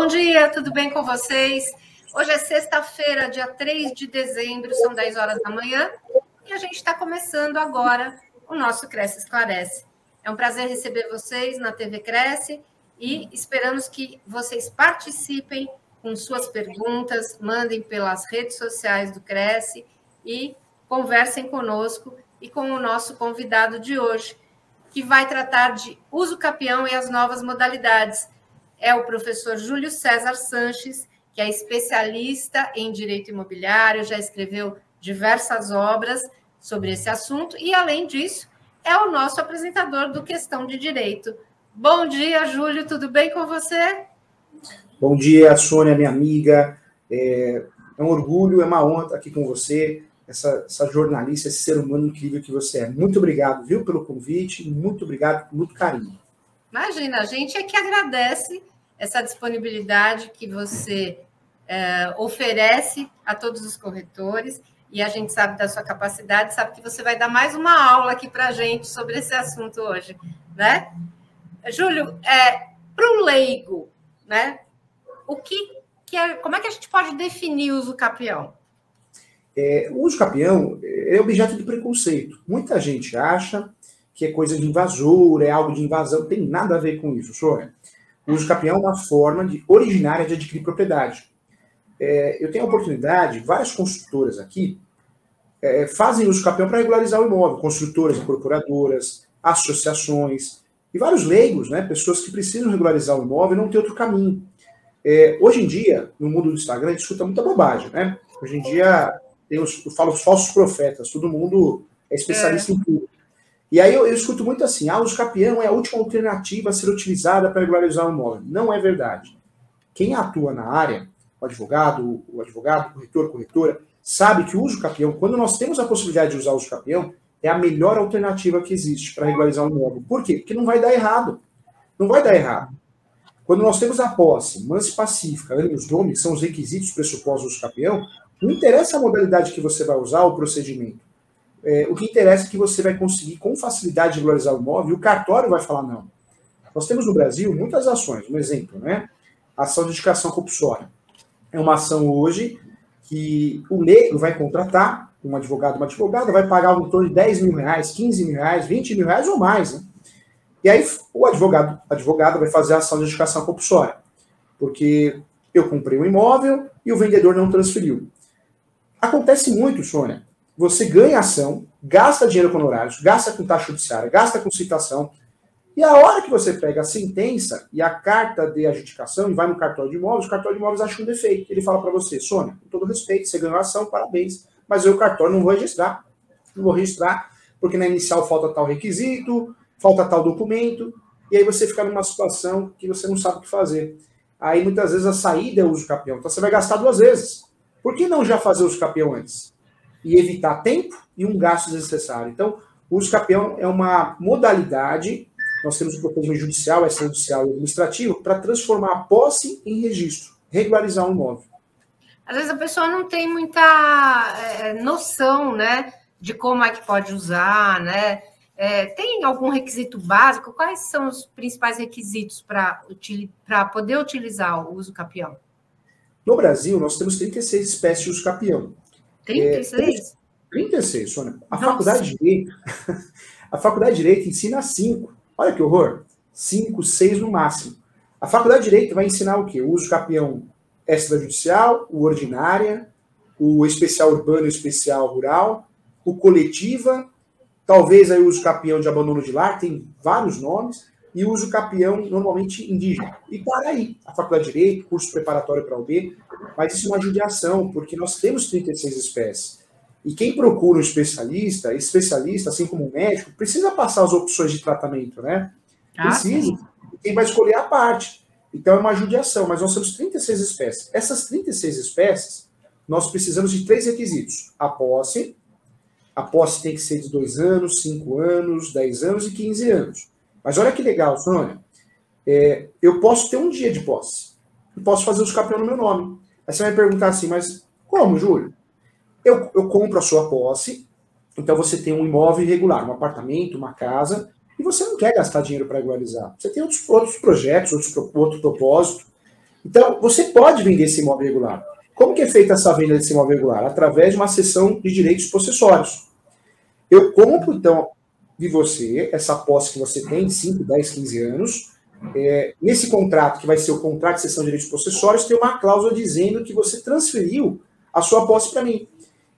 Bom dia, tudo bem com vocês? Hoje é sexta-feira, dia 3 de dezembro, são 10 horas da manhã, e a gente está começando agora o nosso Cresce Esclarece. É um prazer receber vocês na TV Cresce e esperamos que vocês participem com suas perguntas, mandem pelas redes sociais do Cresce e conversem conosco e com o nosso convidado de hoje, que vai tratar de uso capião e as novas modalidades é o professor Júlio César Sanches, que é especialista em direito imobiliário, já escreveu diversas obras sobre esse assunto e, além disso, é o nosso apresentador do Questão de Direito. Bom dia, Júlio, tudo bem com você? Bom dia, Sônia, minha amiga. É, é um orgulho, é uma honra estar aqui com você, essa, essa jornalista, esse ser humano incrível que você é. Muito obrigado, viu, pelo convite, muito obrigado, muito carinho. Imagina, a gente é que agradece essa disponibilidade que você é, oferece a todos os corretores, e a gente sabe da sua capacidade, sabe que você vai dar mais uma aula aqui para a gente sobre esse assunto hoje, né? Júlio, é, para o leigo, né? O que, que é, como é que a gente pode definir o uso capião? É, o uso capião é objeto de preconceito. Muita gente acha que é coisa de invasor, é algo de invasão, tem nada a ver com isso, senhor. O uso capião é uma forma de, originária de adquirir propriedade. É, eu tenho a oportunidade, várias construtoras aqui é, fazem uso capião para regularizar o imóvel, construtoras, incorporadoras, associações e vários leigos, né, pessoas que precisam regularizar o imóvel e não tem outro caminho. É, hoje em dia, no mundo do Instagram, a gente escuta muita bobagem, né? Hoje em dia, tem os, eu falo os falsos profetas, todo mundo é especialista é. em tudo. E aí eu, eu, escuto muito assim, ah, o capião é a última alternativa a ser utilizada para regularizar o imóvel. Não é verdade. Quem atua na área, o advogado, o advogado, corretor, corretora, sabe que o uso capião, quando nós temos a possibilidade de usar o uso capião, é a melhor alternativa que existe para regularizar um imóvel. Por quê? Porque não vai dar errado. Não vai dar errado. Quando nós temos a posse, manse pacífica, ânimos dome, são os requisitos pressupostos do uso capião, não interessa a modalidade que você vai usar, o procedimento. É, o que interessa é que você vai conseguir com facilidade regularizar o imóvel e o cartório vai falar não. Nós temos no Brasil muitas ações. Um exemplo, né? ação de indicação compulsória. É uma ação hoje que o leigo vai contratar um advogado, uma advogada, vai pagar um torno de 10 mil reais, 15 mil reais, 20 mil reais ou mais. Né? E aí o advogado, advogada vai fazer a ação de indicação compulsória. Porque eu comprei um imóvel e o vendedor não transferiu. Acontece muito, Sônia, você ganha ação, gasta dinheiro com honorários, gasta com taxa judiciária, gasta com citação, e a hora que você pega a sentença e a carta de adjudicação e vai no cartório de imóveis, o cartório de imóveis acha um defeito. Ele fala para você, Sônia, com todo respeito, você ganhou a ação, parabéns, mas eu, o cartório, não vou registrar. Não vou registrar, porque na inicial falta tal requisito, falta tal documento, e aí você fica numa situação que você não sabe o que fazer. Aí muitas vezes a saída é o uso capião. Então você vai gastar duas vezes. Por que não já fazer o uso capião antes? E evitar tempo e um gasto desnecessário. Então, o uso capião é uma modalidade, nós temos o procedimento judicial, extrajudicial e administrativo, para transformar a posse em registro, regularizar um imóvel. Às vezes a pessoa não tem muita é, noção, né, de como é que pode usar, né? É, tem algum requisito básico? Quais são os principais requisitos para poder utilizar o uso capião? No Brasil, nós temos 36 espécies de uso capião. 36? É, 36, Sônia. A Nossa. faculdade de Direito, a faculdade de Direito ensina 5. Olha que horror. 5, 6 no máximo. A faculdade de Direito vai ensinar o quê? O uso capião extrajudicial, o ordinária, o especial urbano e especial rural, o coletiva, talvez aí o uso capião de abandono de lar, tem vários nomes, e uso capião normalmente indígena. E para aí, a faculdade de Direito, curso preparatório para o B, mas isso é uma judiação, porque nós temos 36 espécies. E quem procura um especialista, especialista, assim como um médico, precisa passar as opções de tratamento, né? Ah, precisa. Quem vai escolher a parte. Então é uma judiação, mas nós temos 36 espécies. Essas 36 espécies, nós precisamos de três requisitos: a posse, a posse tem que ser de dois anos, cinco anos, 10 anos e 15 anos. Mas olha que legal, Sônia. É, eu posso ter um dia de posse. Eu posso fazer os campeões no meu nome. Aí você vai perguntar assim, mas como, Júlio? Eu, eu compro a sua posse, então você tem um imóvel irregular, um apartamento, uma casa, e você não quer gastar dinheiro para regularizar. Você tem outros, outros projetos, outros, outro propósito. Então, você pode vender esse imóvel regular. Como que é feita essa venda desse imóvel regular? Através de uma cessão de direitos possessórios. Eu compro, então, de você, essa posse que você tem, 5, 10, 15 anos. É, nesse contrato, que vai ser o contrato de cessão de direitos possessórios, tem uma cláusula dizendo que você transferiu a sua posse para mim.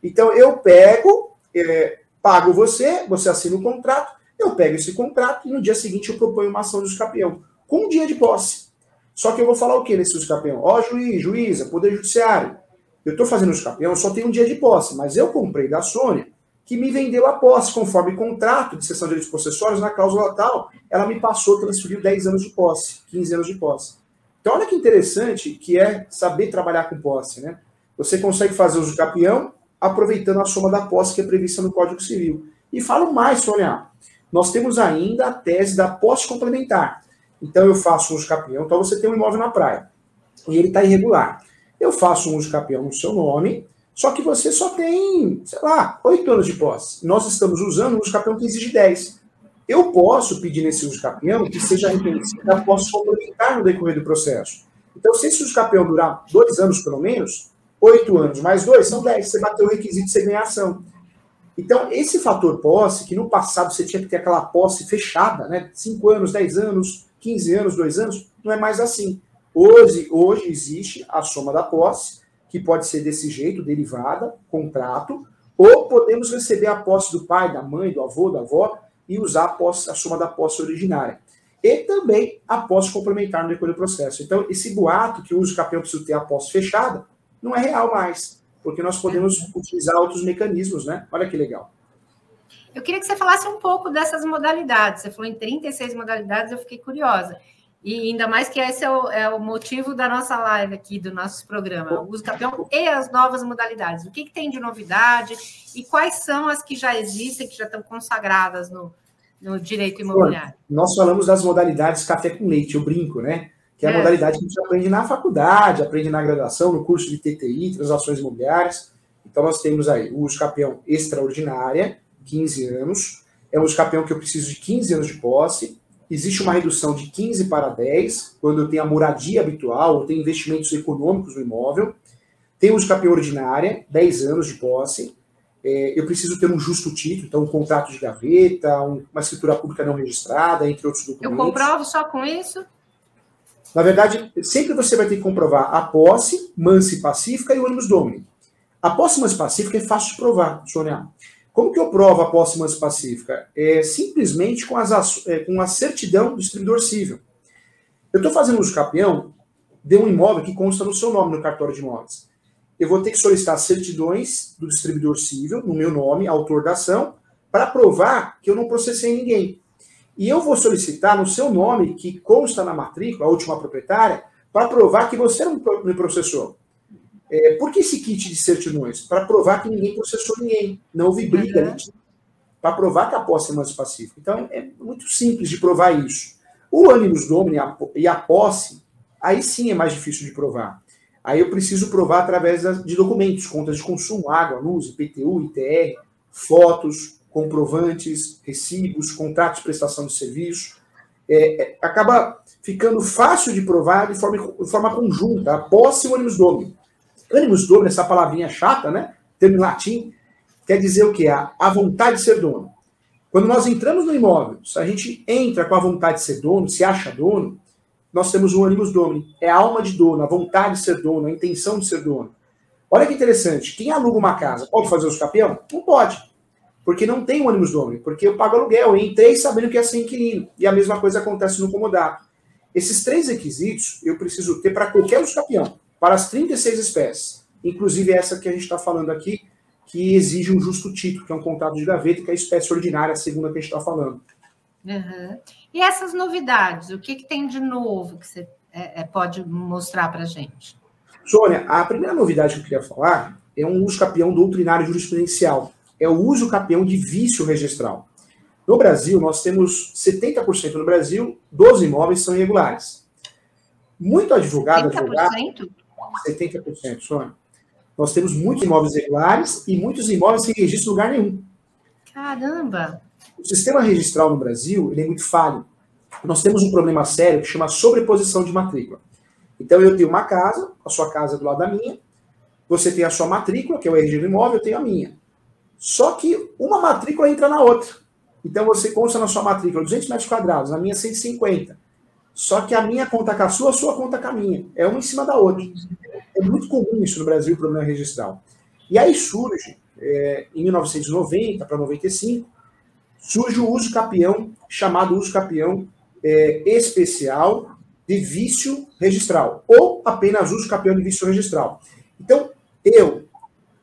Então, eu pego, é, pago você, você assina o contrato, eu pego esse contrato e no dia seguinte eu proponho uma ação de escapeão, com um dia de posse. Só que eu vou falar o que nesse escapeão? Ó, oh, juiz, juíza, poder judiciário. Eu estou fazendo o escapeão, só tenho um dia de posse, mas eu comprei da Sônia que me vendeu a posse, conforme contrato de cessão de direitos possessórios, na cláusula tal, ela me passou, transferiu 10 anos de posse, 15 anos de posse. Então, olha que interessante que é saber trabalhar com posse, né? Você consegue fazer uso de capião aproveitando a soma da posse que é prevista no Código Civil. E falo mais, Sônia, nós temos ainda a tese da posse complementar. Então, eu faço uso de capião, então você tem um imóvel na praia, e ele está irregular. Eu faço um uso de capião no seu nome, só que você só tem, sei lá, oito anos de posse. Nós estamos usando um uso capião que exige 10. Eu posso pedir nesse uso capião que seja reconhecido a posse complementar no decorrer do processo. Então, se esse uso capião durar dois anos pelo menos, oito anos mais dois são dez. Você bateu o requisito de você ganhar ação. Então, esse fator posse, que no passado você tinha que ter aquela posse fechada, né? Cinco anos, dez anos, 15 anos, dois anos, não é mais assim. Hoje, hoje existe a soma da posse, que pode ser desse jeito, derivada, contrato, ou podemos receber a posse do pai, da mãe, do avô, da avó e usar a, posse, a soma da posse originária. E também a posse complementar no decorrer do processo. Então, esse boato que o uso campeão precisa ter a posse fechada não é real mais, porque nós podemos utilizar outros mecanismos, né? Olha que legal. Eu queria que você falasse um pouco dessas modalidades. Você falou em 36 modalidades, eu fiquei curiosa. E ainda mais que esse é o, é o, motivo da nossa live aqui, do nosso programa, o uso campeão e as novas modalidades. O que, que, tem de novidade e quais são as que já existem, que já estão consagradas no, no direito imobiliário? Nós falamos das modalidades café com leite, eu brinco, né? Que é a é. modalidade que a gente aprende na faculdade, aprende na graduação, no curso de TTI, transações imobiliárias. Então nós temos aí o uso campeão extraordinária, 15 anos. É um uso campeão que eu preciso de 15 anos de posse existe uma redução de 15 para 10, quando eu tenho a moradia habitual, ou tenho investimentos econômicos no imóvel. Tem uso capião ordinária, 10 anos de posse. É, eu preciso ter um justo título, então um contrato de gaveta, um, uma escritura pública não registrada, entre outros documentos. Eu comprovo só com isso? Na verdade, sempre você vai ter que comprovar a posse, mansa e pacífica e o ânimos domini. A posse mansa e pacífica é fácil de provar, Sônia. Como que eu provo a posse mansa pacífica? É simplesmente com, as, é, com a certidão do distribuidor civil. Eu estou fazendo uso capião de um imóvel que consta no seu nome no cartório de imóveis. Eu vou ter que solicitar certidões do distribuidor civil, no meu nome, autor da ação, para provar que eu não processei ninguém. E eu vou solicitar no seu nome, que consta na matrícula, a última proprietária, para provar que você não me processou. É, por que esse kit de certidões? Para provar que ninguém processou ninguém. Não houve briga. Uhum. Para provar que a posse é mais pacífica. Então, é muito simples de provar isso. O ânimos domini e a posse, aí sim é mais difícil de provar. Aí eu preciso provar através de documentos, contas de consumo, água, luz, IPTU, ITR, fotos, comprovantes, recibos, contratos de prestação de serviço. É, é, acaba ficando fácil de provar de forma, de forma conjunta, a posse e o ânimos domini. Animus domini, essa palavrinha chata, né? Termo em latim, quer dizer o quê? A, a vontade de ser dono. Quando nós entramos no imóvel, se a gente entra com a vontade de ser dono, se acha dono, nós temos o animus domini. É a alma de dono, a vontade de ser dono, a intenção de ser dono. Olha que interessante. Quem aluga uma casa pode fazer os capião? Não pode. Porque não tem o animus domini. Porque eu pago aluguel. Eu entrei sabendo que ia ser inquilino. E a mesma coisa acontece no comodato. Esses três requisitos eu preciso ter para qualquer capião para as 36 espécies, inclusive essa que a gente está falando aqui, que exige um justo título, que é um contrato de gaveta, que é a espécie ordinária, a segunda que a gente está falando. Uhum. E essas novidades, o que, que, tem de novo que você é, é pode mostrar para a gente? Sônia, a primeira novidade que eu queria falar é um uso capião doutrinário jurisprudencial. É o uso capião de vício registral. No Brasil, nós temos 70% no Brasil dos imóveis são irregulares. Muito advogado, 70%? advogado 70%, Sônia. Nós temos muitos imóveis regulares e muitos imóveis sem registro em lugar nenhum. Caramba! O sistema registral no Brasil ele é muito falho. Nós temos um problema sério que chama sobreposição de matrícula. Então eu tenho uma casa, a sua casa é do lado da minha, você tem a sua matrícula, que é o RG do imóvel, eu tenho a minha. Só que uma matrícula entra na outra. Então você consta na sua matrícula 200 metros quadrados, na minha 150. Só que a minha conta com a sua, a sua conta com a minha. É uma em cima da outra. É muito comum isso no Brasil, o problema registral. E aí surge, é, em 1990 para 95, surge o uso capião, chamado uso capião é, especial de vício registral, ou apenas uso capião de vício registral. Então, eu,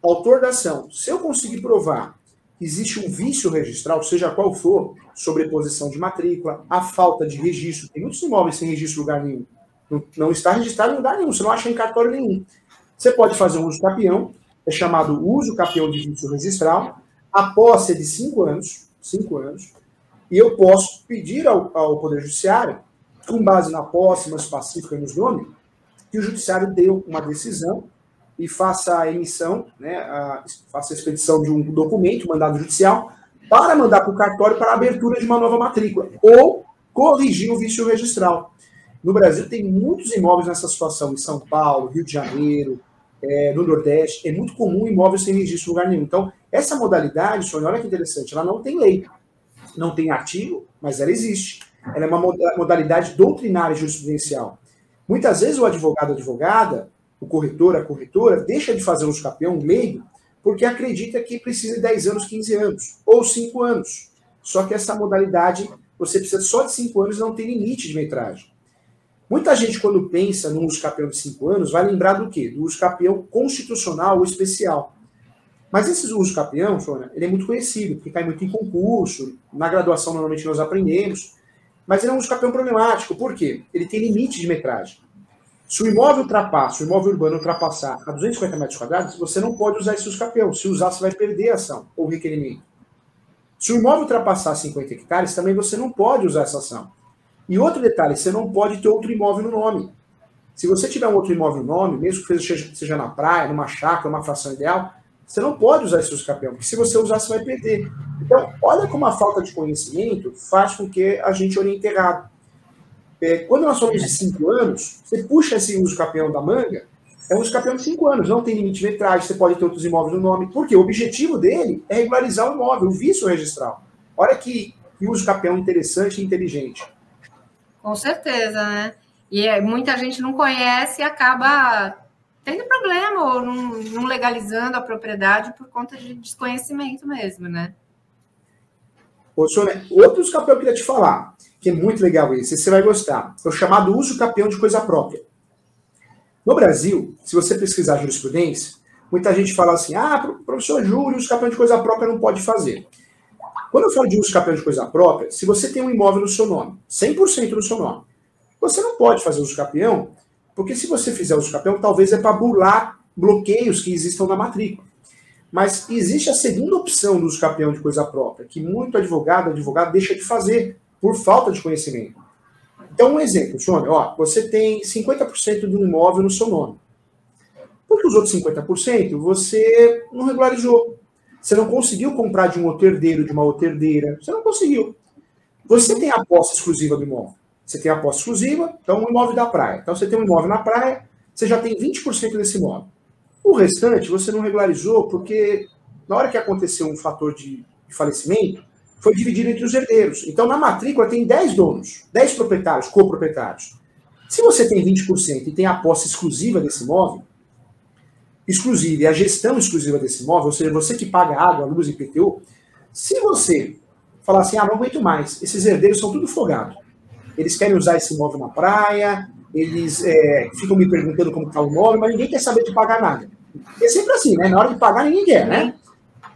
autor da ação, se eu conseguir provar existe um vício registral, seja qual for, sobreposição de matrícula, a falta de registro, tem muitos imóveis sem registro em lugar nenhum, não, não está registrado em lugar nenhum, você não acha em cartório nenhum. Você pode fazer um uso capião, é chamado uso capião de vício registral, a posse é de cinco anos, cinco anos, e eu posso pedir ao, ao Poder Judiciário, com base na posse, mas pacífica nos nomes, que o Judiciário dê uma decisão e faça a emissão, né, a, faça a expedição de um documento, mandado judicial, para mandar para o cartório para a abertura de uma nova matrícula, ou corrigir o vício registral. No Brasil tem muitos imóveis nessa situação, em São Paulo, Rio de Janeiro, é, no Nordeste, é muito comum imóveis sem registro em lugar nenhum. Então, essa modalidade, Sônia, olha que interessante, ela não tem lei, não tem artigo, mas ela existe. Ela é uma modalidade doutrinária jurisprudencial. Muitas vezes o advogado, advogada, o corretor, a corretora, deixa de fazer um escapeão, leigo, porque acredita que precisa de 10 anos, 15 anos, ou 5 anos. Só que essa modalidade, você precisa só de 5 anos não tem limite de metragem. Muita gente, quando pensa no uso capião de 5 anos, vai lembrar do quê? Do uso capião constitucional ou especial. Mas esse uso capião, Sônia, ele é muito conhecido, porque cai muito em concurso, na graduação normalmente nós aprendemos, mas ele é um uso problemático, por quê? Ele tem limite de metragem. Se o imóvel ultrapassa, o imóvel urbano ultrapassar a 250 metros quadrados, você não pode usar esse uso capião. Se usar, você vai perder a ação ou requerimento. Se o imóvel ultrapassar 50 hectares, também você não pode usar essa ação. E outro detalhe, você não pode ter outro imóvel no nome. Se você tiver um outro imóvel no nome, mesmo que seja na praia, numa chácara, numa fração ideal, você não pode usar esse campeão, porque se você usar, você vai perder. Então, olha como a falta de conhecimento faz com que a gente oriente errado. É, quando nós falamos de cinco anos, você puxa esse uso campeão da manga, é um uso campeão de cinco anos, não tem limite de metragem, você pode ter outros imóveis no nome, porque o objetivo dele é regularizar o imóvel, o vício registral. Olha que, que uso campeão interessante e inteligente. Com certeza, né? E é, muita gente não conhece e acaba tendo problema ou não, não, legalizando a propriedade por conta de desconhecimento mesmo, né? Sônia, outro capel que eu queria te falar, que é muito legal esse, você vai gostar, é o chamado uso capião de coisa própria. No Brasil, se você pesquisar jurisprudência, muita gente fala assim, ah, professor Júlio, uso capião de coisa própria não pode fazer. Quando eu falo de uso capião de coisa própria, se você tem um imóvel no seu nome, 100% no seu nome, você não pode fazer uso capião, porque se você fizer uso capião, talvez é para burlar bloqueios que existam na matrícula. Mas existe a segunda opção do capião de coisa própria, que muito advogado, advogado deixa de fazer por falta de conhecimento. Então, um exemplo, Sônia, ó, você tem 50% do imóvel no seu nome. Porque os outros 50% você não regularizou. Você não conseguiu comprar de um outro herdeiro, de uma outra herdeira. Você não conseguiu. Você tem a posse exclusiva do imóvel. Você tem a posse exclusiva, então um imóvel da praia. Então você tem um imóvel na praia, você já tem 20% desse imóvel. O restante você não regularizou porque na hora que aconteceu um fator de falecimento, foi dividido entre os herdeiros. Então na matrícula tem 10 donos, 10 proprietários, coproprietários. Se você tem 20% e tem a posse exclusiva desse imóvel, exclusiva e a gestão exclusiva desse imóvel, ou seja, você que paga água, luz e IPTU, se você falar assim, ah, não aguento mais, esses herdeiros são tudo folgados. Eles querem usar esse imóvel na praia, eles é, ficam me perguntando como está o imóvel, mas ninguém quer saber de pagar nada. é sempre assim, né? Na hora de pagar, ninguém quer, né?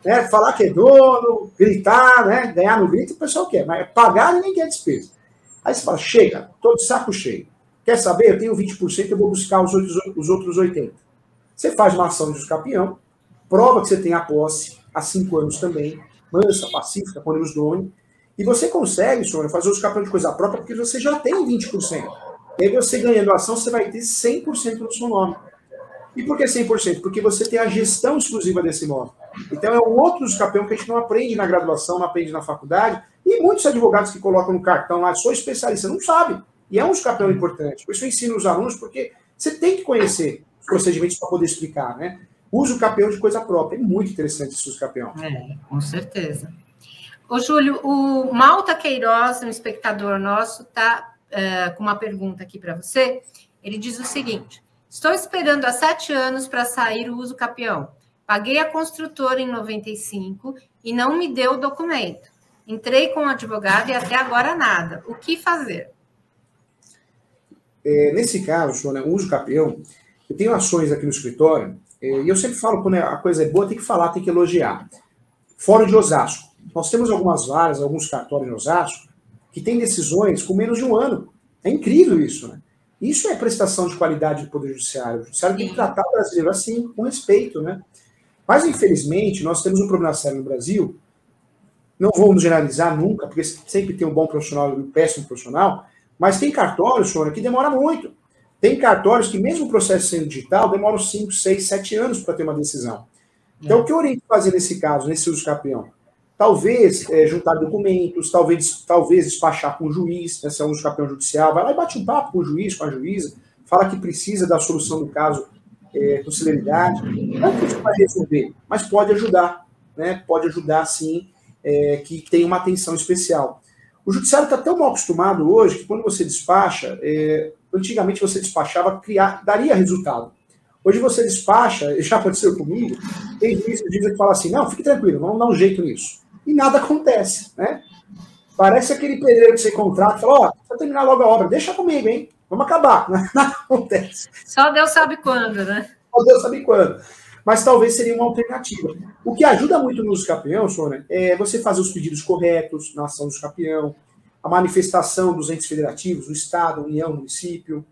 É, falar que é dono, gritar, né? Ganhar no grito, o pessoal quer, mas pagar, ninguém quer despesa. Aí você fala, chega, tô de saco cheio. Quer saber? Eu tenho 20%, eu vou buscar os outros, os outros 80%. Você faz uma ação de escapião, prova que você tem a posse há cinco anos também, mansa, pacífica, quando os dono, e você consegue, senhor, fazer o escapião de coisa própria porque você já tem 20%. E aí você ganhando ação, você vai ter 100% no seu nome. E por que 100%? Porque você tem a gestão exclusiva desse imóvel. Então é um outro escapião que a gente não aprende na graduação, não aprende na faculdade, e muitos advogados que colocam no cartão lá, sou especialista, não sabem. E é um escapião importante. Por isso eu ensino os alunos, porque Você tem que conhecer os procedimentos para poder explicar, né? Uso capião de coisa própria. É muito interessante uso capião. É, com certeza. Ô, Júlio, o Malta Queiroz, um espectador nosso, está é, com uma pergunta aqui para você. Ele diz o seguinte: Estou esperando há sete anos para sair o uso capião. Paguei a construtora em 95 e não me deu o documento. Entrei com o advogado e até agora nada. O que fazer? É, nesse caso, o uso capião, eu tenho ações aqui no escritório, é, e eu sempre falo, quando a coisa é boa, tem que falar, tem que elogiar. Fora de Osasco. Nós temos algumas varas, alguns cartórios em Osasco, que têm decisões com menos de um ano. É incrível isso, né? Isso é prestação de qualidade do Poder Judiciário. O Judiciário tem que tratar o brasileiro assim, com respeito, né? Mas, infelizmente, nós temos um problema sério no Brasil. Não vamos generalizar nunca, porque sempre tem um bom profissional e um péssimo profissional, mas tem cartórios, senhora, que demora muito. Tem cartórios que, mesmo o processo sendo digital, demoram 5, 6, 7 anos para ter uma decisão. Então, é. o que eu oriento fazer nesse caso, nesse uso capião? Talvez é, juntar documentos, talvez, talvez despachar com o juiz, esse é um capião judicial, vai lá e bate um papo com o juiz, com a juíza, fala que precisa da solução do caso é, com celeridade. Não que isso vai resolver, mas pode ajudar, né? Pode ajudar, sim, é, que tem uma atenção especial. O judiciário está tão mal acostumado hoje que quando você despacha, é, antigamente você despachava, criar, daria resultado. Hoje você despacha, já aconteceu comigo, tem juiz que fala assim, não, fique tranquilo, vamos dar um jeito nisso. E nada acontece, né? Parece aquele pedreiro que você contrata, fala, ó, oh, terminar logo a obra, deixa comigo, hein? Vamos acabar. Nada acontece. Só Deus sabe quando, né? Só Deus sabe quando. Mas talvez seria uma alternativa. O que ajuda muito no uso capião, Sônia, é você fazer os pedidos corretos na ação do capião, a manifestação dos entes federativos, do Estado, União, município,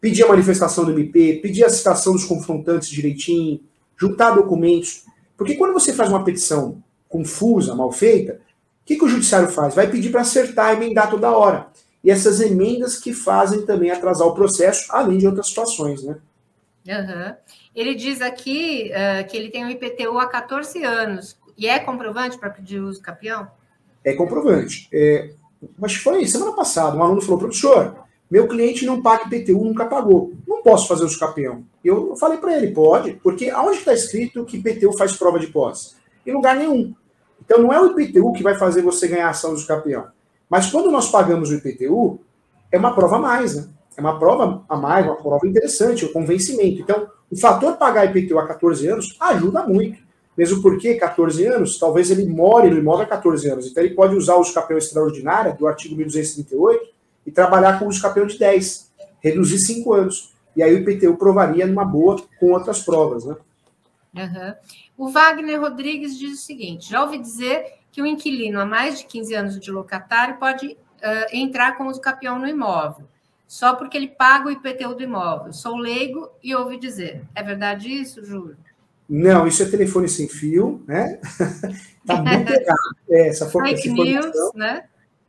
pedir a manifestação do MP, pedir a citação dos confrontantes direitinho, juntar documentos. Porque quando você faz uma petição confusa, mal feita, o que, que o judiciário faz? Vai pedir para acertar, emendar toda hora e essas emendas que fazem também atrasar o processo, além de outras situações, né? Uhum. Ele diz aqui uh, que ele tem um IPTU há 14 anos. E é comprovante para pedir uso capião? É comprovante. É, mas foi semana passada, um aluno falou, professor, meu cliente não paga IPTU, nunca pagou. Não posso fazer uso capião. Eu falei para ele, pode, porque aonde está escrito que IPTU faz prova de posse? Em lugar nenhum. Então não é o IPTU que vai fazer você ganhar ação do capião. Mas quando nós pagamos o IPTU, é uma prova a mais, né? É uma prova a mais, uma prova interessante, o convencimento. Então, o fator pagar IPTU a 14 anos ajuda muito. Mesmo porque 14 anos, talvez ele more no imóvel há 14 anos. Então, ele pode usar o escapel extraordinário do artigo 1238 e trabalhar com o escapel de 10, reduzir 5 anos. E aí o IPTU provaria numa boa com outras provas, né? Uhum. O Wagner Rodrigues diz o seguinte: já ouvi dizer que o inquilino há mais de 15 anos de locatário pode uh, entrar com uso capião no imóvel, só porque ele paga o IPTU do imóvel. Sou leigo e ouvi dizer. É verdade isso, Júlio? Não, isso é telefone sem fio, né? Está muito errado. É, essa for, fake news, né?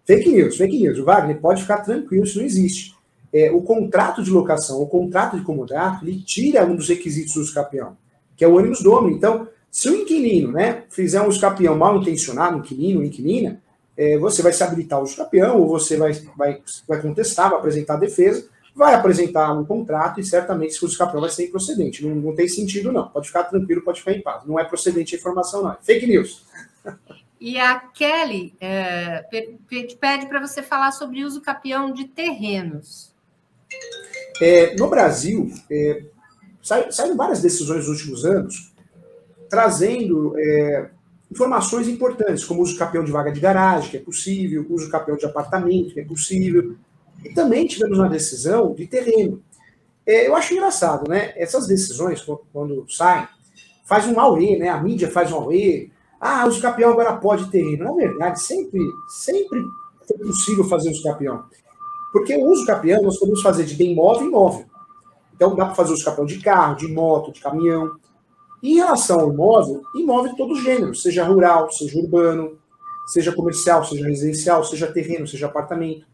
Fake news, fake news. O Wagner pode ficar tranquilo, isso não existe. É, o contrato de locação, o contrato de comodato, ele tira um dos requisitos do capião, que é o ônibus domínio. Então, se o inquilino né, fizer um escapião mal intencionado, inquilino, inquilina, é, você vai se habilitar o escapião, ou você vai, vai, vai contestar, vai apresentar a defesa, vai apresentar um contrato e certamente se o escapião vai ser improcedente. Não, não tem sentido, não. Pode ficar tranquilo, pode ficar em paz. Não é procedente a informação, não. É fake news. E a Kelly é, pede para você falar sobre uso capião de terrenos. É, no Brasil, é, saíram várias decisões nos últimos anos trazendo é, informações importantes, como o uso capião de vaga de garagem, que é possível, uso capião de apartamento, que é possível. E também tivemos uma decisão de terreno. É, eu acho engraçado, né? Essas decisões, quando saem, faz um AUE, né? A mídia faz um AUE. Ah, uso capião agora pode terreno. Na verdade, sempre, sempre foi possível fazer uso capião. Porque o uso capião nós podemos fazer de bem imóvel e imóvel. Então dá para fazer uso capião de carro, de moto, de caminhão. Em relação ao imóvel, imóvel de todo gênero, seja rural, seja urbano, seja comercial, seja residencial, seja terreno, seja apartamento.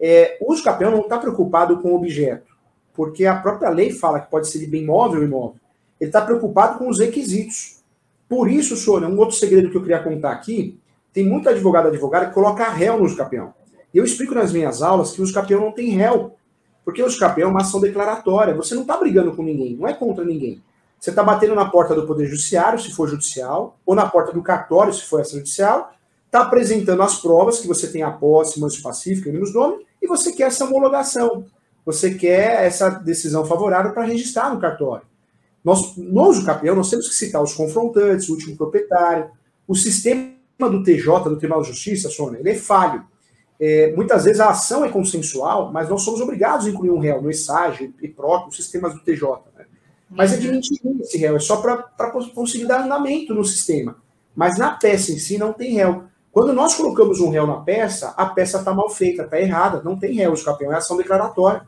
É, o uso não está preocupado com o objeto, porque a própria lei fala que pode ser de bem móvel ou imóvel. Ele está preocupado com os requisitos. Por isso, senhor, um outro segredo que eu queria contar aqui, tem muito advogado advogada que coloca réu no uso. E eu explico nas minhas aulas que o uso não tem réu. Porque o capião é uma ação declaratória. Você não está brigando com ninguém, não é contra ninguém. Você está batendo na porta do Poder Judiciário, se for judicial, ou na porta do cartório, se for extrajudicial, está apresentando as provas que você tem a posse, mais pacífica, menos nome, e você quer essa homologação. Você quer essa decisão favorável para registrar no cartório. Nós, no uso capião, nós temos que citar os confrontantes, o último proprietário, o sistema do TJ, do Tribunal de Justiça, Sônia, ele é falho. É, muitas vezes a ação é consensual, mas nós somos obrigados a incluir um réu no ESAG e próprio, sistemas do TJ. Né? Mas é de mentira esse réu, é só para conseguir dar andamento no sistema. Mas na peça em si não tem réu. Quando nós colocamos um réu na peça, a peça está mal feita, está errada, não tem réu, o campeão é ação declaratória.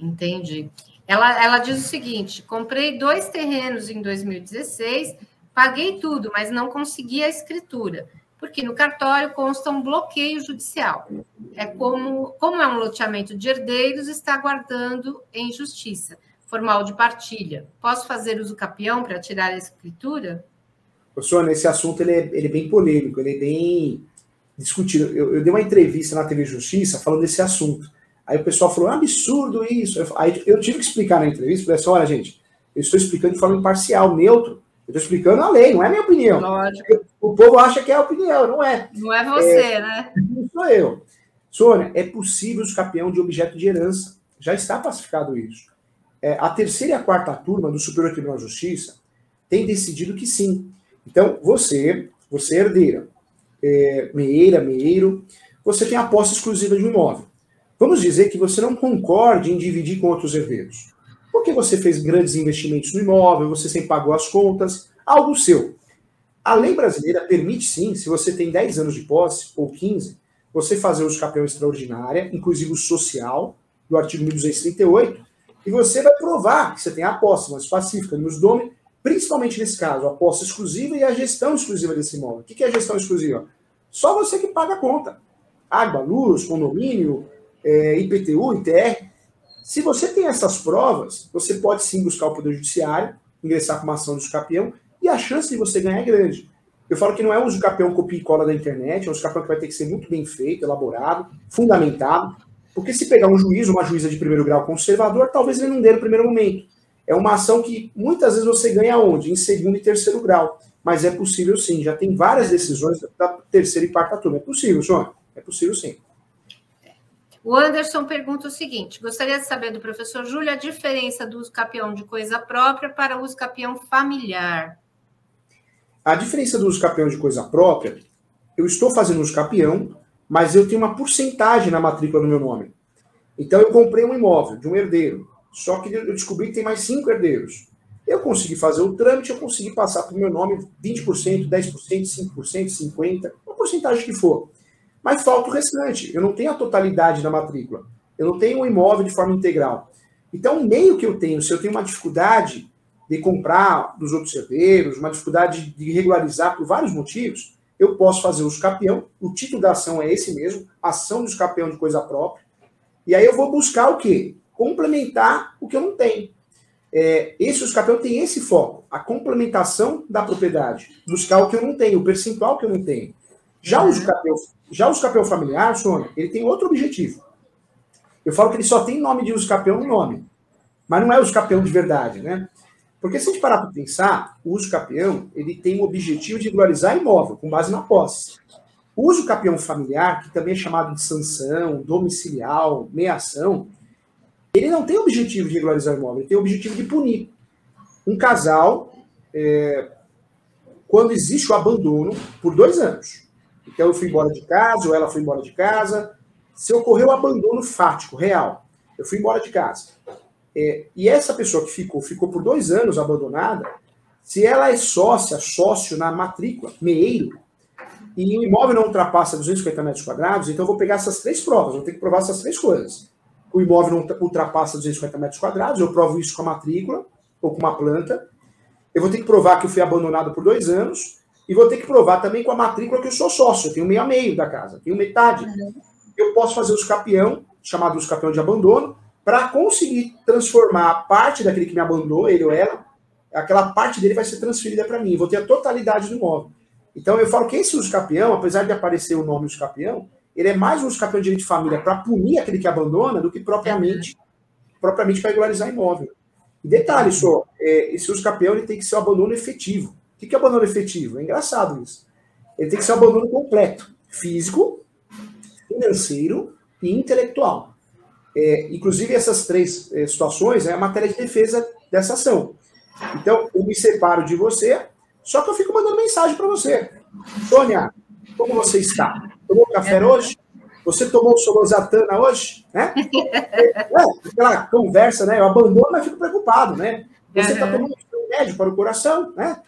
Entendi. Ela, ela diz o seguinte: comprei dois terrenos em 2016, paguei tudo, mas não consegui a escritura porque no cartório consta um bloqueio judicial. É como, como é um loteamento de herdeiros, está aguardando em justiça. Formal de partilha. Posso fazer uso capião para tirar a escritura? Professor, nesse assunto ele é, ele é bem polêmico, ele é bem discutido. Eu, eu, dei uma entrevista na TV Justiça falando desse assunto. Aí o pessoal falou, é um absurdo isso. Aí eu tive que explicar na entrevista, falei assim, olha, gente, eu estou explicando de forma imparcial, neutro, eu estou explicando a lei, não é minha opinião. Lógico. O povo acha que é a opinião, não é. Não é você, é, né? Não sou eu. Sônia, é possível os campeão de objeto de herança. Já está pacificado isso. É, a terceira e a quarta turma do Superior Tribunal de Justiça tem decidido que sim. Então, você, você é herdeira, é, meeira, meeiro, você tem a posse exclusiva de um imóvel. Vamos dizer que você não concorde em dividir com outros herdeiros. Porque você fez grandes investimentos no imóvel, você sempre pagou as contas, algo seu. A lei brasileira permite sim, se você tem 10 anos de posse, ou 15, você fazer uso capel extraordinária, inclusive o social, do artigo 1238, e você vai provar que você tem a posse mais pacífica nos domes, principalmente nesse caso, a posse exclusiva e a gestão exclusiva desse imóvel. O que é a gestão exclusiva? Só você que paga a conta. Água, luz, condomínio, é, IPTU, ITR. Se você tem essas provas, você pode sim buscar o Poder Judiciário, ingressar com uma ação de escapião, e a chance de você ganhar é grande. Eu falo que não é um escapião copia e cola da internet, é um escapião que vai ter que ser muito bem feito, elaborado, fundamentado, porque se pegar um juiz, uma juíza de primeiro grau conservador, talvez ele não dê no primeiro momento. É uma ação que muitas vezes você ganha onde? Em segundo e terceiro grau. Mas é possível sim, já tem várias decisões da terceira e quarta turma. É possível, senhor? É possível sim. O Anderson pergunta o seguinte: gostaria de saber do professor Júlio a diferença do uso capião de coisa própria para o uso capião familiar. A diferença do uso de coisa própria, eu estou fazendo uso capião, mas eu tenho uma porcentagem na matrícula do meu nome. Então eu comprei um imóvel de um herdeiro, só que eu descobri que tem mais cinco herdeiros. Eu consegui fazer o trâmite, eu consegui passar para o meu nome 20%, 10%, 5%, 50%, uma porcentagem que for. Mas falta o restante. Eu não tenho a totalidade da matrícula. Eu não tenho o um imóvel de forma integral. Então, o meio que eu tenho, se eu tenho uma dificuldade de comprar dos outros herdeiros, uma dificuldade de regularizar por vários motivos, eu posso fazer o escapião. O título da ação é esse mesmo, ação do escapião de coisa própria. E aí eu vou buscar o quê? Complementar o que eu não tenho. É, esse escapião tem esse foco, a complementação da propriedade. Buscar o que eu não tenho, o percentual que eu não tenho. Já o escapião já o escapião familiar, Sônia, ele tem outro objetivo. Eu falo que ele só tem nome de uso capião no nome. Mas não é uso capião de verdade, né? Porque se a gente parar para pensar, o uso capião, ele tem o objetivo de regularizar imóvel, com base na posse. O uso capião familiar, que também é chamado de sanção, domiciliar, meiação, ele não tem o objetivo de regularizar imóvel, ele tem o objetivo de punir. Um casal, é, quando existe o abandono por dois anos, então eu fui embora de casa, ou ela foi embora de casa. Se ocorreu abandono fático, real, eu fui embora de casa. É, e essa pessoa que ficou, ficou por dois anos abandonada, se ela é sócia, sócio na matrícula, meeiro, e o imóvel não ultrapassa 250 metros quadrados, então eu vou pegar essas três provas, vou ter que provar essas três coisas. O imóvel não ultrapassa 250 metros quadrados, eu provo isso com a matrícula, ou com uma planta. Eu vou ter que provar que eu fui abandonado por dois anos, e vou ter que provar também com a matrícula que eu sou sócio. Eu tenho meio a meio da casa, tenho metade. Uhum. Eu posso fazer os capião, chamado os capião de abandono, para conseguir transformar parte daquele que me abandonou, ele ou ela, aquela parte dele vai ser transferida para mim. Vou ter a totalidade do imóvel. Então eu falo que esse uso capião, apesar de aparecer o nome uso capião, ele é mais um uso capião de direito de família para punir aquele que abandona do que propriamente, propriamente para regularizar imóvel. E detalhe só, é, esse uso capião ele tem que ser o abandono efetivo. O que é abandono efetivo? É engraçado isso. Ele tem que ser o abandono completo, físico, financeiro e intelectual. É, inclusive, essas três é, situações é a matéria de defesa dessa ação. Então, eu me separo de você, só que eu fico mandando mensagem para você. Sônia, como você está? Tomou café é. hoje? Você tomou solosatana hoje? Né? É, aquela conversa, né? Eu abandono, mas fico preocupado, né? Você está tomando um remédio para o coração, né?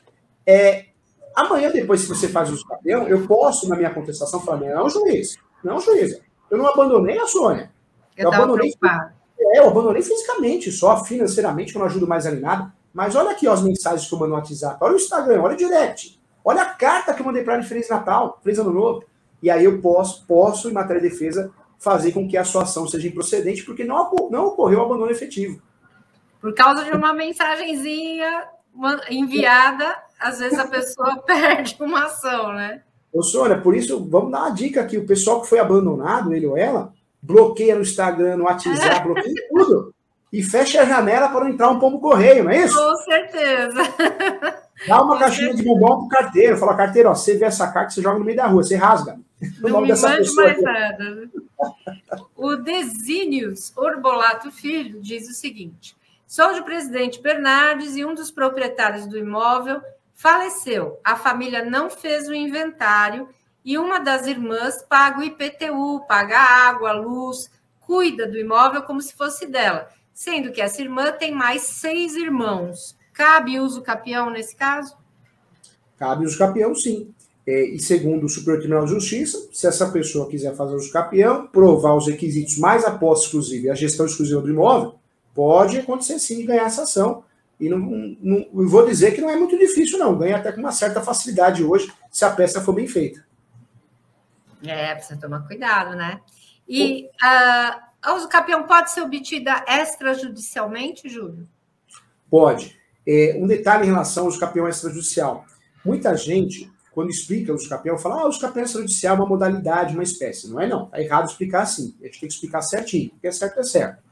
É, amanhã, depois, se você faz o campeão, eu posso, na minha contestação, falar, não, juiz, não, juiz, eu não abandonei a Sônia. Eu, eu abandonei, é, eu abandonei fisicamente, só financeiramente, que eu não ajudo mais ali nada. Mas olha aqui ó, as mensagens que eu mando no WhatsApp, olha o Instagram, olha o direct, olha a carta que eu mandei para ele Feliz Natal, Feliz Ano Novo. E aí eu posso, posso, em matéria de defesa, fazer com que a sua ação seja improcedente, porque não, não ocorreu o abandono efetivo. Por causa de uma mensagenzinha enviada, às vezes a pessoa perde uma ação, né? Ô, Sônia, por isso, vamos dar uma dica aqui. O pessoal que foi abandonado, ele ou ela, bloqueia no Instagram, no WhatsApp, bloqueia tudo. E fecha a janela para não entrar um pombo correio, não é isso? Com certeza. Dá uma Com caixinha certeza. de bombom pro carteiro. Fala, carteiro, ó, você vê essa carta, você joga no meio da rua, você rasga. Não me mande mais nada. O Desínios Orbolato Filho diz o seguinte: sou de presidente Bernardes e um dos proprietários do imóvel faleceu. A família não fez o inventário e uma das irmãs paga o IPTU, paga água, luz, cuida do imóvel como se fosse dela, sendo que essa irmã tem mais seis irmãos. Cabe uso capião nesse caso? Cabe uso capião, sim. É, e segundo o Superior Tribunal de Justiça, se essa pessoa quiser fazer uso capião, provar os requisitos mais a posse exclusiva e a gestão exclusiva do imóvel, pode acontecer sim ganhar essa ação. E não, não, vou dizer que não é muito difícil, não. Ganha até com uma certa facilidade hoje, se a peça for bem feita. É, precisa tomar cuidado, né? E uh, a uso capião pode ser obtida extrajudicialmente, Júlio? Pode. É, um detalhe em relação ao uso capião extrajudicial. Muita gente, quando explica o uso capião, fala, ah, o uso capião extrajudicial é uma modalidade, uma espécie. Não é não. É errado explicar assim. A gente tem que explicar certinho. O que é certo é certo.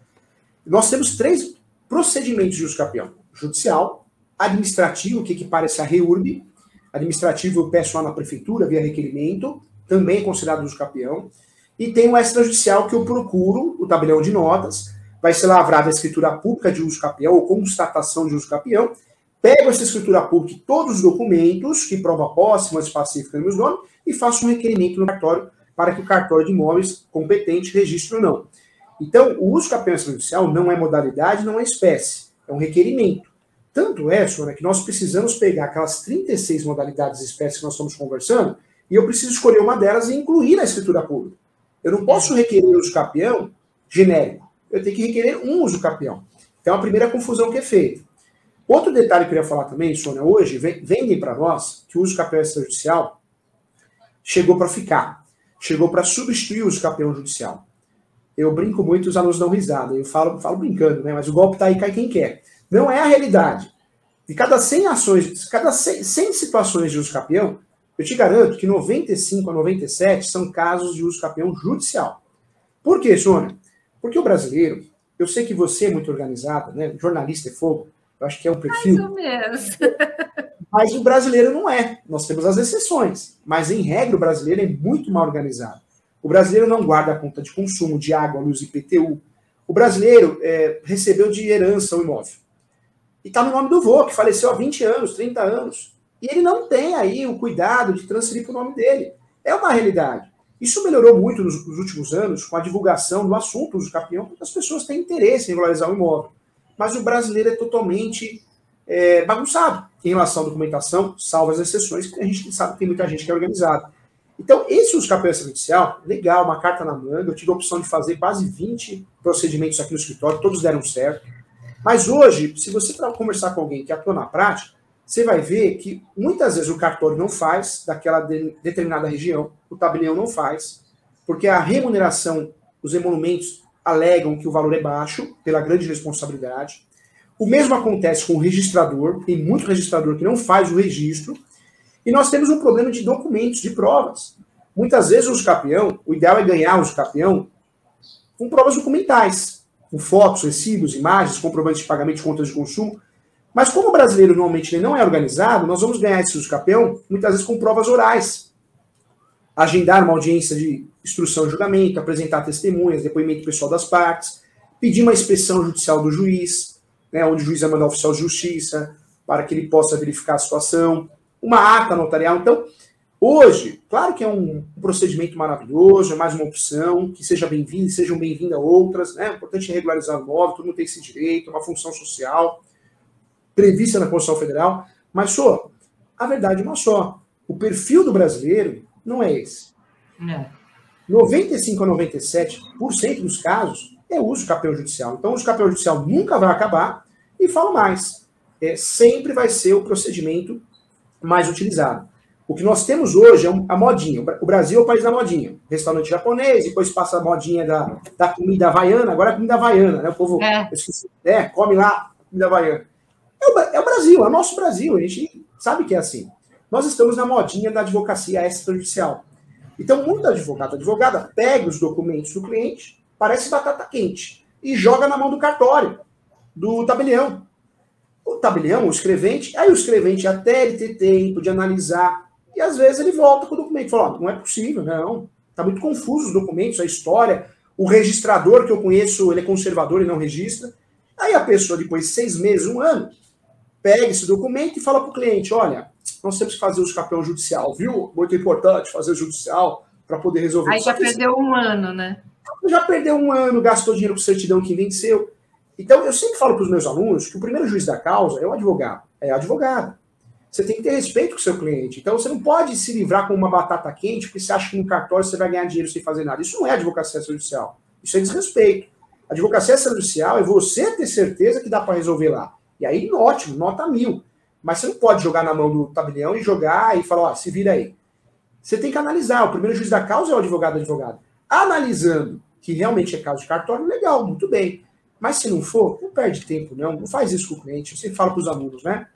Nós temos três procedimentos de uso capião. Judicial, administrativo, que equipara essa REURB. Administrativo eu peço lá na prefeitura, via requerimento também é considerado uso capião. E tem o extrajudicial que eu procuro, o tabelião de notas, vai ser lavrada a escritura pública de uso capião ou constatação de uso capião. Pego essa escritura pública e todos os documentos que prova posse, mais específica no meu nome, e faço um requerimento no cartório para que o cartório de imóveis competente registre ou não. Então, o uso capião extrajudicial não é modalidade, não é espécie, é um requerimento. Tanto é, senhora, que nós precisamos pegar aquelas 36 modalidades espécies que nós estamos conversando e eu preciso escolher uma delas e incluir na escritura pública. Eu não posso requerer uso capião genérico. Eu tenho que requerer um uso capião. Então, a primeira confusão que é feita. Outro detalhe que eu queria falar também, Sônia, hoje vendem para nós que o uso capião extrajudicial chegou para ficar. Chegou para substituir o uso capião judicial. Eu brinco muito, os alunos dão risada. Eu falo, falo brincando, né? Mas o golpe está aí, cai quem quer. Não é a realidade. De cada 100 ações, cada 100, 100 situações de uso capião, eu te garanto que 95 a 97 são casos de uso capião judicial. Por quê, Sônia? Porque o brasileiro, eu sei que você é muito organizada, né? Jornalista é fogo, eu acho que é um perfil. Mais ou menos. Mas o brasileiro não é. Nós temos as exceções. Mas, em regra, o brasileiro é muito mal organizado. O brasileiro não guarda a conta de consumo de água, luz e IPTU. O brasileiro é, recebeu de herança o imóvel. E está no nome do vô, que faleceu há 20 anos, 30 anos. E ele não tem aí o cuidado de transferir para o nome dele. É uma realidade. Isso melhorou muito nos, nos, últimos anos com a divulgação do assunto do capião, porque as pessoas têm interesse em regularizar o imóvel. Mas o brasileiro é totalmente é, bagunçado em relação à documentação, salvo as exceções, que a gente sabe que tem muita gente que é organizada. Então, esse uso capião judicial, legal, uma carta na manga. Eu tive a opção de fazer quase 20 procedimentos aqui no escritório, todos deram certo. Mas hoje, se você conversar com alguém que atua na prática, você vai ver que muitas vezes o cartório não faz daquela de, determinada região, o tabelião não faz, porque a remuneração, os emolumentos alegam que o valor é baixo, pela grande responsabilidade. O mesmo acontece com o registrador, tem muito registrador que não faz o registro, e nós temos um problema de documentos, de provas. Muitas vezes o campeão, o ideal é ganhar o campeão com provas documentais, com fotos, recibos, imagens, comprovantes de pagamento de contas de consumo. Mas como o brasileiro normalmente ele não é organizado, nós vamos ganhar esse campeão muitas vezes com provas orais. Agendar uma audiência de instrução de julgamento, apresentar testemunhas, depoimento pessoal das partes, pedir uma inspeção judicial do juiz, né, onde o juiz vai mandar oficial de justiça para que ele possa verificar a situação, uma ata notarial. Então, Hoje, claro que é um, procedimento maravilhoso, é mais uma opção, que seja bem-vindo, sejam bem-vindas outras, né? O importante é regularizar o imóvel, todo mundo tem esse direito, uma função social prevista na Constituição Federal, mas só, a verdade é uma só. O perfil do brasileiro não é esse. É. 95 a 97% dos casos é uso capel judicial. Então, o uso de capel judicial nunca vai acabar, e falo mais, é, sempre vai ser o procedimento mais utilizado. O que nós temos hoje é a modinha. O Brasil é o país da modinha. Restaurante japonês, depois passa a modinha da, da comida havaiana, agora é comida havaiana, né? O povo é. Esqueci, é, come lá comida havaiana. É o, é o, Brasil, é o nosso Brasil. A gente sabe que é assim. Nós estamos na modinha da advocacia extrajudicial. Então, muito advogado, advogada, pega os documentos do cliente, parece batata quente, e joga na mão do cartório, do tabelião. O tabelião, o escrevente, aí o escrevente, até ele ter tempo de analisar e às vezes ele volta com o documento e fala: não é possível, não. Está muito confuso os documentos, a história. O registrador que eu conheço, ele é conservador e não registra. Aí a pessoa, depois de seis meses, um ano, pega esse documento e fala para o cliente: olha, nós temos que fazer o escapão judicial, viu? Muito importante fazer o judicial para poder resolver Aí já perdeu um ano, né? Já perdeu um ano, gastou dinheiro com certidão que venceu. Então, eu sempre falo para os meus alunos que o primeiro juiz da causa é o advogado, é a advogada. Você tem que ter respeito com o seu cliente. Então você não pode se livrar com uma batata quente porque você acha que no cartório você vai ganhar dinheiro sem fazer nada. Isso não é advocacia judicial. Isso é desrespeito. Advocacia judicial é você ter certeza que dá para resolver lá. E aí, ótimo, nota mil. Mas você não pode jogar na mão do tabelião e jogar e falar, ó, se vira aí. Você tem que analisar. O primeiro juiz da causa é o advogado advogado. Analisando que realmente é caso de cartório, legal, muito bem. Mas se não for, não perde tempo, não. Não faz isso com o cliente. Você fala para os alunos, né?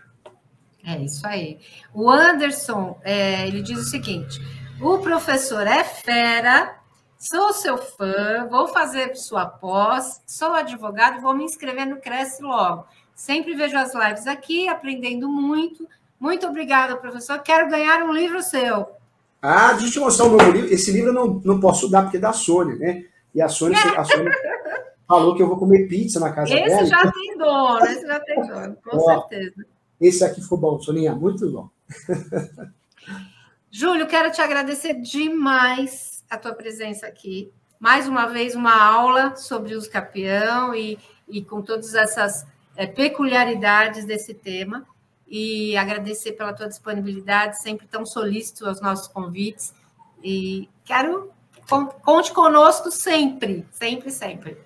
É isso aí. O Anderson, é, ele diz o seguinte: o professor é fera, sou seu fã, vou fazer sua pós, sou advogado, vou me inscrever no Cresce logo. Sempre vejo as lives aqui, aprendendo muito. Muito obrigada, professor. Quero ganhar um livro seu. Ah, deixa eu te mostrar um novo livro. Esse livro eu não, não posso dar porque é da Sônia, né? E a Sônia, a Sônia falou que eu vou comer pizza na casa esse dela. Esse já tem dono, esse já tem dono, com Ó, certeza. Esse aqui ficou bom, Soninha, muito bom. Júlio, quero te agradecer demais a tua presença aqui. Mais uma vez, uma aula sobre os capião e, e com todas essas é, peculiaridades desse tema. E agradecer pela tua disponibilidade, sempre tão solícito aos nossos convites. E quero conte conosco sempre, sempre, sempre.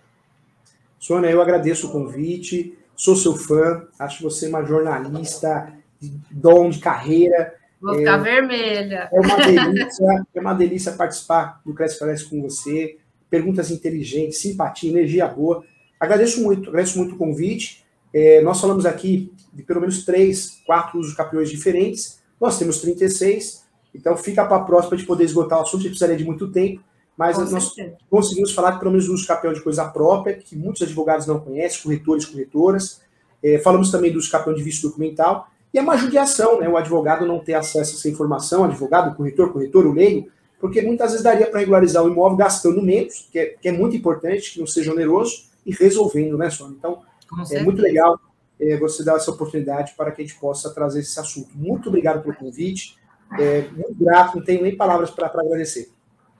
Sônia, eu agradeço o convite sou seu fã, acho você uma jornalista de dom de carreira. Vou ficar é, vermelha. É uma delícia, é uma delícia participar do Cresce Parece com você. Perguntas inteligentes, simpatia, energia boa. Agradeço muito, agradeço muito o convite. É, nós falamos aqui de pelo menos três, quatro usos capiões diferentes. Nós temos 36, então fica para a próxima de poder esgotar o assunto, a gente precisaria de muito tempo mas Com nós certeza. conseguimos falar pelo menos do uso capel de coisa própria, que muitos advogados não conhecem, corretores, corretoras. É, falamos também dos capel de vício documental, e é uma judiação, né? O advogado não ter acesso a essa informação, advogado, corretor, corretor, o leigo, porque muitas vezes daria para regularizar o imóvel gastando menos, que é, que é, muito importante, que não seja oneroso, e resolvendo, né, Sônia? Então, é muito legal é, você dar essa oportunidade para que a gente possa trazer esse assunto. Muito obrigado pelo convite, é, muito grato, não tenho nem palavras para agradecer.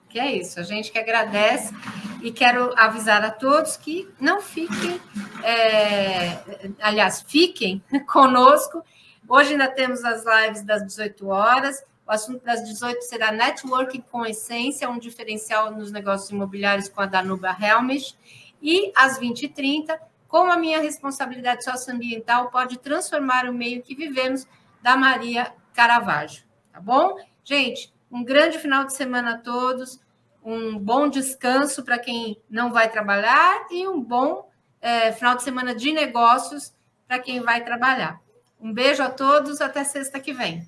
Que é isso, a gente que agradece e quero avisar a todos que não fiquem, é, aliás, fiquem conosco. Hoje ainda temos as lives das 18 horas. O assunto das 18 será Networking com Essência, um diferencial nos negócios imobiliários com a Danuba Helmich. E às 20h30, como a minha responsabilidade socioambiental pode transformar o meio que vivemos, da Maria Caravaggio. Tá bom? Gente, um grande final de semana a todos, um bom descanso para quem não vai trabalhar e um bom é, final de semana de negócios para quem vai trabalhar. Um beijo a todos, até sexta que vem.